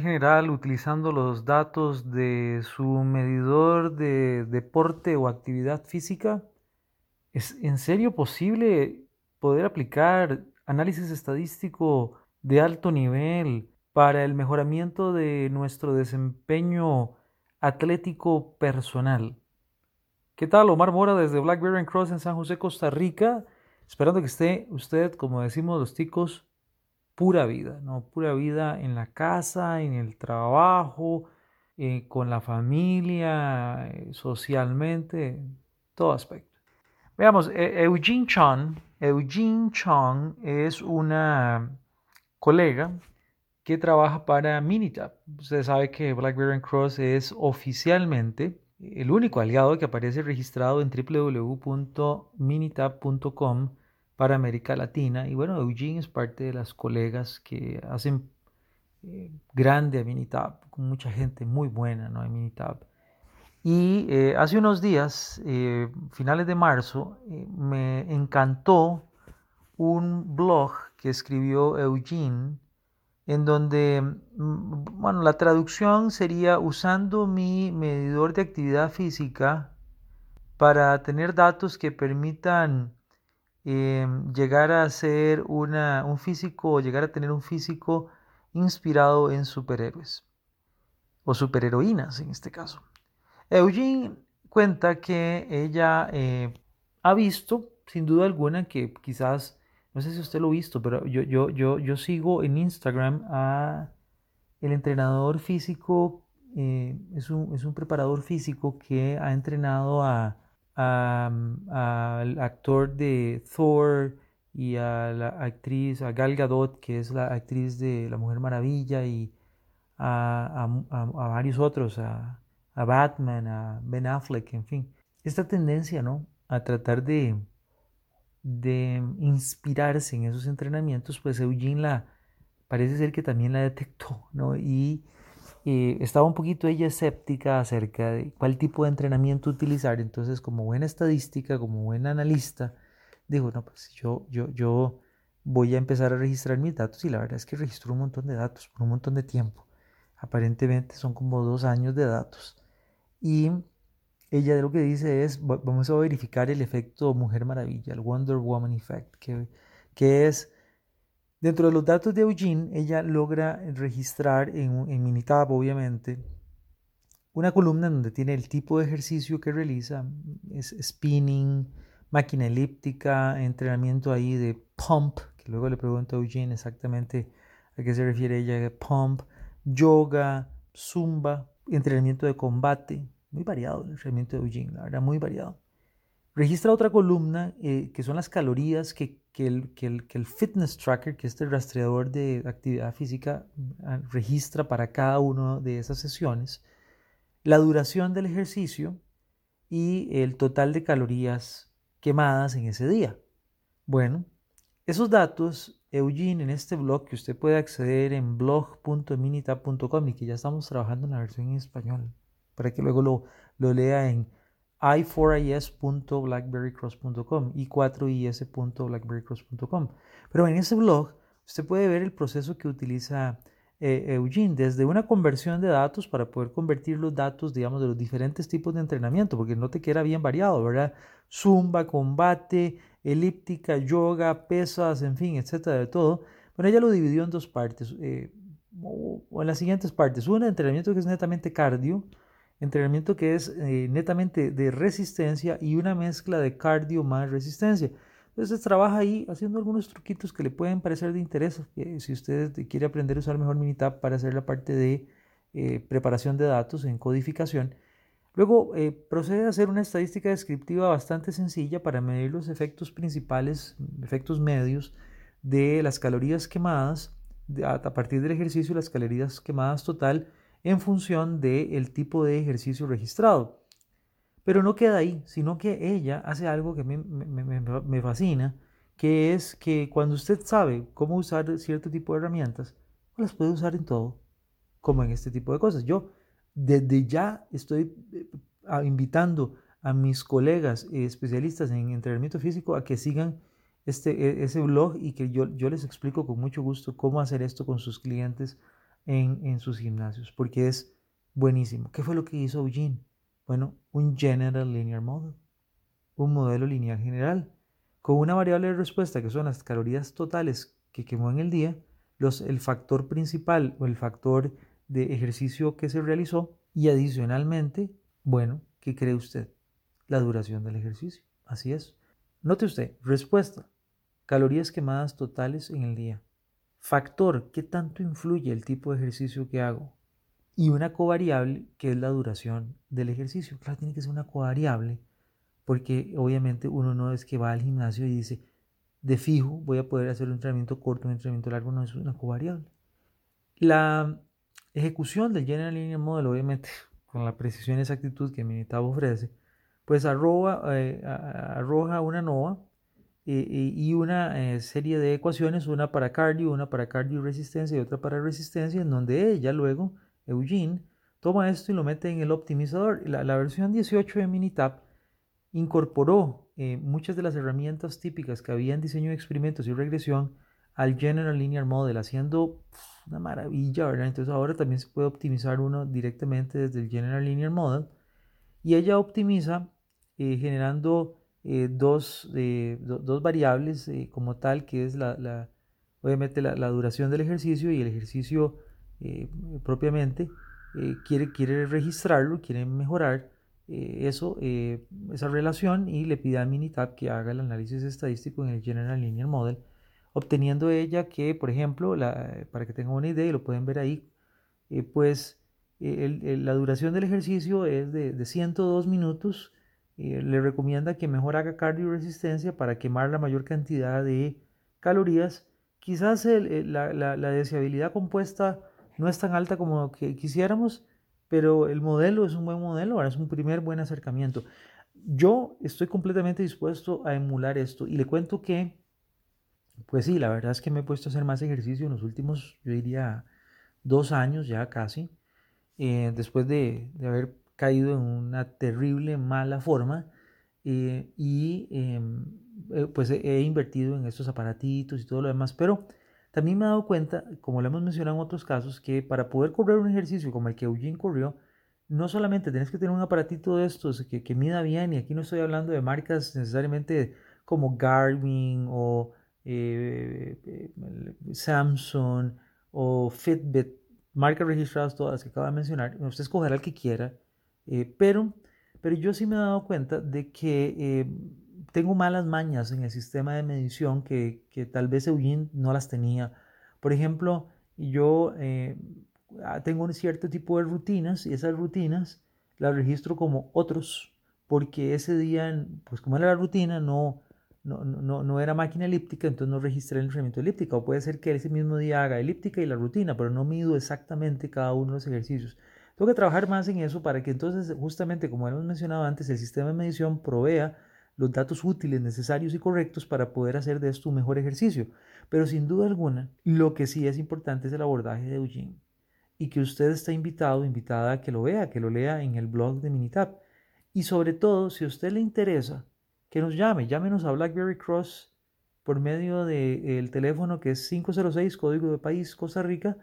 General utilizando los datos de su medidor de deporte o actividad física. ¿Es en serio posible poder aplicar análisis estadístico de alto nivel para el mejoramiento de nuestro desempeño atlético personal? ¿Qué tal? Omar Mora desde Blackberry Cross en San José, Costa Rica. Esperando que esté usted, como decimos los ticos, pura vida, ¿no? Pura vida en la casa, en el trabajo, eh, con la familia, eh, socialmente, todo aspecto. Veamos, e, Eugene Chong, Eugene Chong es una colega que trabaja para Minitab. Usted sabe que BlackBerry Cross es oficialmente el único aliado que aparece registrado en www.minitab.com para América Latina. Y bueno, Eugene es parte de las colegas que hacen eh, grande a Minitab, con mucha gente muy buena ¿no? en Minitab. Y eh, hace unos días, eh, finales de marzo, me encantó un blog que escribió Eugene, en donde, mm, bueno, la traducción sería usando mi medidor de actividad física para tener datos que permitan Em, llegar a ser una, un físico o llegar a tener un físico inspirado en superhéroes o superheroínas en este caso. Eugene cuenta que ella eh, ha visto, sin duda alguna, que quizás, no sé si usted lo ha visto, pero yo, yo, yo, yo sigo en Instagram a el entrenador físico, eh, es, un, es un preparador físico que ha entrenado a al actor de Thor y a la actriz, a Gal Gadot, que es la actriz de La Mujer Maravilla, y a, varios otros, a, Batman, a Ben Affleck, en fin. Esta tendencia, ¿no? A tratar de, de inspirarse en esos entrenamientos, pues Eugene la, parece ser que también la detectó, ¿no? Y estaba un poquito ella escéptica acerca de cuál tipo de entrenamiento utilizar. Entonces, como buena estadística, como buena analista, dijo, no, pues yo, yo, yo voy a empezar a registrar mis datos y la verdad es que registro un montón de datos por un montón de tiempo. Aparentemente son como dos años de datos. Y ella lo que dice es, vamos a verificar el efecto Mujer Maravilla, el Wonder Woman Effect, que, que es Dentro de los datos de Eugene, ella logra registrar en, Minitab, obviamente, una columna donde tiene el tipo de ejercicio que realiza, es spinning, máquina elíptica, entrenamiento ahí de pump, que luego le pregunto a Eugene exactamente a qué se refiere ella, pump, yoga, zumba, entrenamiento de combate, muy variado el entrenamiento de Eugene, la verdad, muy variado. Registra otra columna eh, que son las calorías que que el, que el, fitness tracker, que es el rastreador de actividad física, ah, registra para cada una de esas sesiones la duración del ejercicio y el total de calorías quemadas en ese día. Bueno, esos datos, Eugene, en este blog que usted puede acceder en blog.minitap.com y que ya estamos trabajando en la versión en español, para que luego lo, lo lea en i4is.blackberrycross.com y 4is.blackberrycross.com. Pero en ese blog usted puede ver el proceso que utiliza eh, Eugene, desde una conversión de datos para poder convertir los datos, digamos, de los diferentes tipos de entrenamiento, porque no te queda bien variado, ¿verdad? Zumba, combate, elíptica, yoga, pesas, en fin, etcétera, de todo. Bueno, ella lo dividió en dos partes, eh, o en las siguientes partes. Una, entrenamiento que es netamente cardio, entrenamiento que es eh, netamente de resistencia y una mezcla de cardio más resistencia. Entonces trabaja ahí haciendo algunos truquitos que le pueden parecer de interés. si usted quiere aprender a usar mejor Minitab para hacer la parte de eh, preparación de datos en codificación, Luego eh, procede a hacer una estadística descriptiva bastante sencilla para medir los efectos principales, efectos medios de las calorías quemadas a partir del ejercicio, las calorías quemadas total en función del tipo de ejercicio registrado. Pero no queda ahí, sino que ella hace algo que me, me, fascina, que es que cuando usted sabe cómo usar cierto tipo de herramientas, las puede usar en todo, como en este tipo de cosas. Yo desde ya estoy eh, invitando a mis colegas especialistas en entrenamiento físico a que sigan este, e, ese blog y que yo, yo les explico con mucho gusto cómo hacer esto con sus clientes en, sus gimnasios, porque es buenísimo. ¿Qué fue lo que hizo Eugene? Bueno, un General Linear Model, un modelo lineal general, con una variable de respuesta que son las calorías totales que quemó en el día, los, el factor principal o el factor de ejercicio que se realizó y adicionalmente, bueno, ¿qué cree usted? La duración del ejercicio. Así es. Note usted, respuesta, calorías quemadas totales en el día. Factor, ¿qué tanto influye el tipo de ejercicio que hago? Y una covariable, que es la duración del ejercicio. Claro, tiene que ser una covariable, porque obviamente uno no es que va al gimnasio y dice, de fijo voy a poder hacer un entrenamiento corto, un entrenamiento largo, no es una covariable. La ejecución del General Linear Model, obviamente, con la precisión y exactitud que Minitab ofrece, pues arroja, eh, arroja una NOVA eh, eh, y una serie de ecuaciones, una para cardio, una para cardio resistencia y otra para resistencia, en donde ella luego, Eugene, toma esto y lo mete en el optimizador. La, versión 18 de Minitab incorporó muchas de las herramientas típicas que había en diseño de experimentos y regresión al General Linear Model, haciendo una maravilla, ¿verdad? Entonces ahora también se puede optimizar uno directamente desde el General Linear Model y ella optimiza eh, generando eh, dos, eh, dos, variables como tal, que es la, obviamente la, duración del ejercicio y el ejercicio propiamente. quiere, quiere registrarlo, quiere mejorar eso, esa relación y le pide a Minitab que haga el análisis estadístico en el General Linear Model obteniendo ella que, por ejemplo, para que tengan una idea y lo pueden ver ahí, eh, pues eh, la duración del ejercicio es de, 102 minutos. Eh, le recomienda que mejor haga cardio resistencia para quemar la mayor cantidad de calorías. Quizás la, la, deseabilidad compuesta no es tan alta como que quisiéramos, pero el modelo es un buen modelo, ahora es un primer buen acercamiento. Yo estoy completamente dispuesto a emular esto y le cuento que pues sí, la verdad es que me he puesto a hacer más ejercicio en los últimos, yo diría, dos años ya casi, eh, después de, haber caído en una terrible mala forma eh, y em, eh, pues he, invertido en estos aparatitos y todo lo demás, pero también me he dado cuenta, como lo hemos mencionado en otros casos, que para poder correr un ejercicio como el que Eugene corrió, no solamente tienes que tener un aparatito de estos que, que mida bien, y aquí no estoy hablando de marcas necesariamente como Garmin o eh, eh, Samsung o Fitbit, marcas registradas todas que acabo de mencionar, usted escogerá el que quiera, eh, pero, pero yo sí me he dado cuenta de que tengo malas mañas en el sistema de medición que, que tal vez Eugene no las tenía. Por ejemplo, yo ah, tengo un cierto tipo de rutinas y esas rutinas las registro como otros, porque ese día, pues como era la rutina, no, no, no, no, era máquina elíptica, entonces no registré el entrenamiento elíptica. O puede ser que ese mismo día haga elíptica y la rutina, pero no mido exactamente cada uno de los ejercicios. Tengo que trabajar más en eso para que entonces, justamente como hemos mencionado antes, el sistema de medición provea los datos útiles, necesarios y correctos para poder hacer de esto un mejor ejercicio. Pero sin duda alguna, lo que sí es importante es el abordaje de Eugene y que usted está invitado, invitada a que lo vea, que lo lea en el blog de Minitab. Y sobre todo, si a usted le interesa que nos llame, llámenos a BlackBerry Cross por medio del teléfono que es 506, código de país Costa Rica,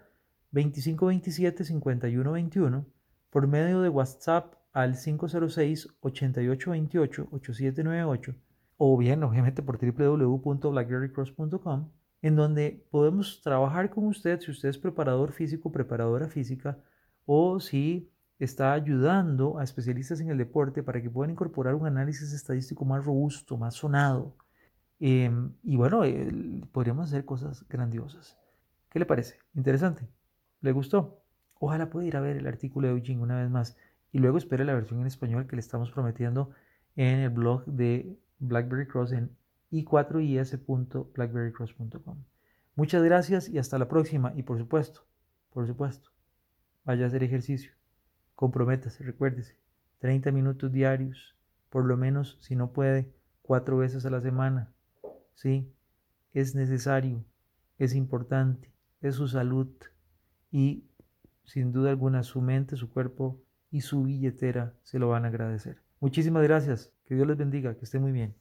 2527-5121, por medio de WhatsApp al 506-8828-8798, o bien, obviamente, por www.blackberrycross.com, en donde podemos trabajar con usted si usted es preparador físico, preparadora física, o si está ayudando a especialistas en el deporte para que puedan incorporar un análisis estadístico más robusto, más sonado. Em, y bueno, podríamos hacer cosas grandiosas. ¿Qué le parece? Interesante. ¿Le gustó? Ojalá pueda ir a ver el artículo de Eugene una vez más y luego espere la versión en español que le estamos prometiendo en el blog de BlackBerry Cross en i4is.blackberrycross.com. Muchas gracias y hasta la próxima. Y por supuesto, por supuesto, vaya a hacer ejercicio. Comprométase, recuérdese, 30 minutos diarios, por lo menos, si no puede, cuatro veces a la semana. Sí, es necesario, es importante, es su salud y sin duda alguna su mente, su cuerpo y su billetera se lo van a agradecer. Muchísimas gracias, que Dios les bendiga, que esté muy bien.